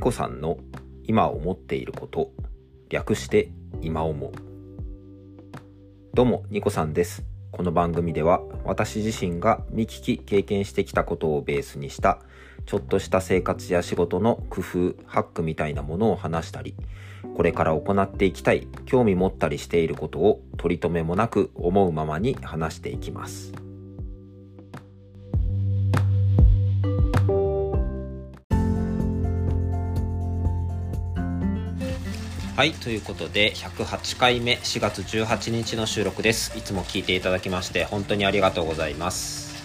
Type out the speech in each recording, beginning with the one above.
ニコさんの今思っていること略して今思うどうもニコさんですこの番組では私自身が見聞き経験してきたことをベースにしたちょっとした生活や仕事の工夫ハックみたいなものを話したりこれから行っていきたい興味持ったりしていることを取り留めもなく思うままに話していきます。はい、ということで108回目4月18日の収録です。いつも聞いていただきまして本当にありがとうございます。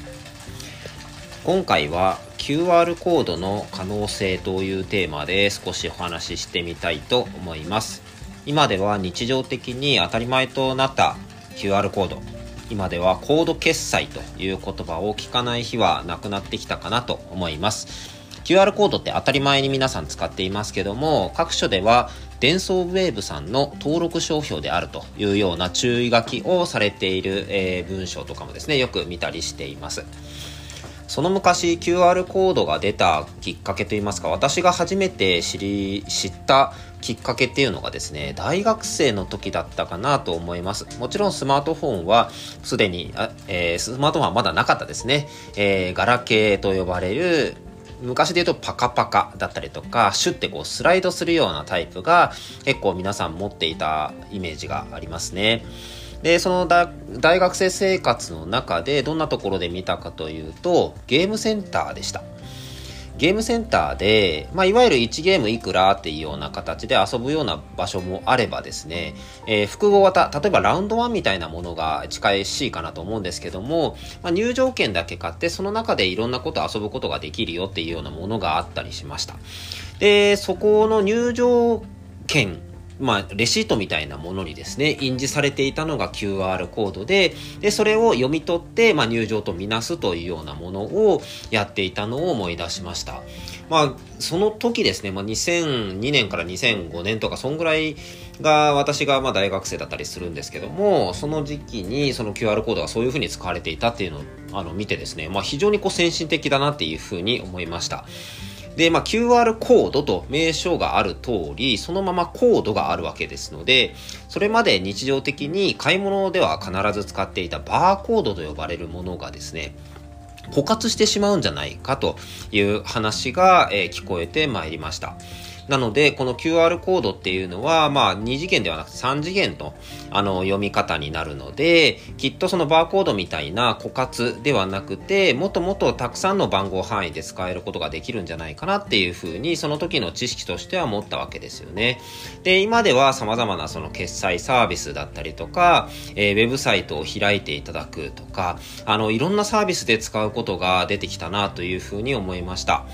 今回は QR コードの可能性というテーマで少しお話ししてみたいと思います。今では日常的に当たり前となった QR コード。今ではコード決済という言葉を聞かない日はなくなってきたかなと思います。QR コードって当たり前に皆さん使っていますけども、各所ではデンソーウェーブさんの登録商標であるというような注意書きをされている、えー、文章とかもですね、よく見たりしています。その昔 QR コードが出たきっかけといいますか、私が初めて知り、知ったきっかけっていうのがですね、大学生の時だったかなと思います。もちろんスマートフォンはすでにあ、えー、スマートフォンはまだなかったですね。えー、ガラケーと呼ばれる昔で言うとパカパカだったりとか、シュッてこうスライドするようなタイプが結構皆さん持っていたイメージがありますね。で、その大学生生活の中でどんなところで見たかというと、ゲームセンターでした。ゲームセンターで、まあ、いわゆる1ゲームいくらっていうような形で遊ぶような場所もあればですね、えー、複合型、例えばラウンド1みたいなものが近いしいかなと思うんですけども、まあ、入場券だけ買って、その中でいろんなこと遊ぶことができるよっていうようなものがあったりしました。で、そこの入場券まあ、レシートみたいなものにですね、印字されていたのが QR コードで、で、それを読み取って、まあ、入場とみなすというようなものをやっていたのを思い出しました。まあ、その時ですね、まあ、2002年から2005年とか、そんぐらいが私がまあ大学生だったりするんですけども、その時期にその QR コードがそういうふうに使われていたっていうのをあの見てですね、まあ、非常にこう先進的だなっていうふうに思いました。で、まあ、QR コードと名称がある通り、そのままコードがあるわけですので、それまで日常的に買い物では必ず使っていたバーコードと呼ばれるものがですね、枯渇してしまうんじゃないかという話が、えー、聞こえてまいりました。なので、この QR コードっていうのは、まあ、2次元ではなくて3次元の、あの、読み方になるので、きっとそのバーコードみたいな枯渇ではなくて、もっともっとたくさんの番号範囲で使えることができるんじゃないかなっていうふうに、その時の知識としては思ったわけですよね。で、今では様々なその決済サービスだったりとか、えー、ウェブサイトを開いていただくとか、あの、いろんなサービスで使うことが出てきたなというふうに思いました。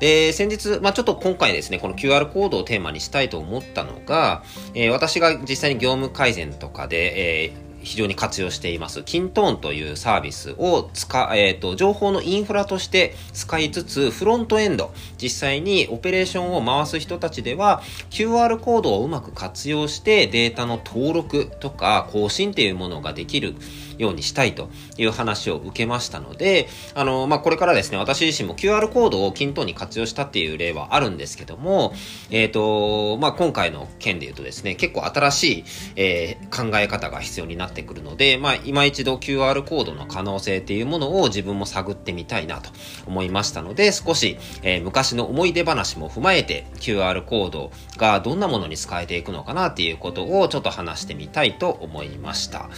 で、先日、まあ、ちょっと今回ですね、この QR コードをテーマにしたいと思ったのが、えー、私が実際に業務改善とかで、えー非常に活用しています、キントーンというサービスを使、えっ、ー、と、情報のインフラとして使いつつ、フロントエンド、実際にオペレーションを回す人たちでは、QR コードをうまく活用してデータの登録とか更新っていうものができるようにしたいという話を受けましたので、あの、まあ、これからですね、私自身も QR コードを均等に活用したっていう例はあるんですけども、えっ、ー、と、まあ、今回の件で言うとですね、結構新しい、えー、考え方が必要になってってくるので、まあ、今一度 QR コードの可能性っていうものを自分も探ってみたいなと思いましたので、少し、えー、昔の思い出話も踏まえて QR コードがどんなものに使えていくのかなっていうことをちょっと話してみたいと思いました。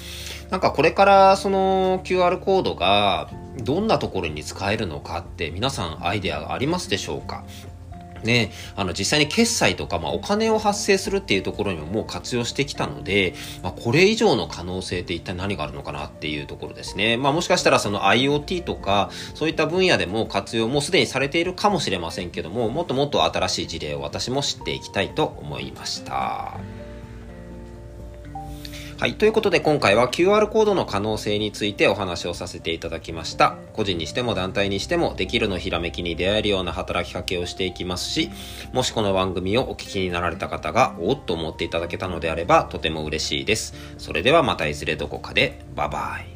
なんかこれからその QR コードがどんなところに使えるのかって皆さんアイデアがありますでしょうか？ね、あの実際に決済とか、まあ、お金を発生するっていうところにももう活用してきたので、まあ、これ以上の可能性って一体何があるのかなっていうところですね。まあ、もしかしたらその IoT とか、そういった分野でも活用もすでにされているかもしれませんけども、もっともっと新しい事例を私も知っていきたいと思いました。はい。ということで今回は QR コードの可能性についてお話をさせていただきました。個人にしても団体にしてもできるのひらめきに出会えるような働きかけをしていきますし、もしこの番組をお聞きになられた方がおっと思っていただけたのであればとても嬉しいです。それではまたいずれどこかで。バイバイ。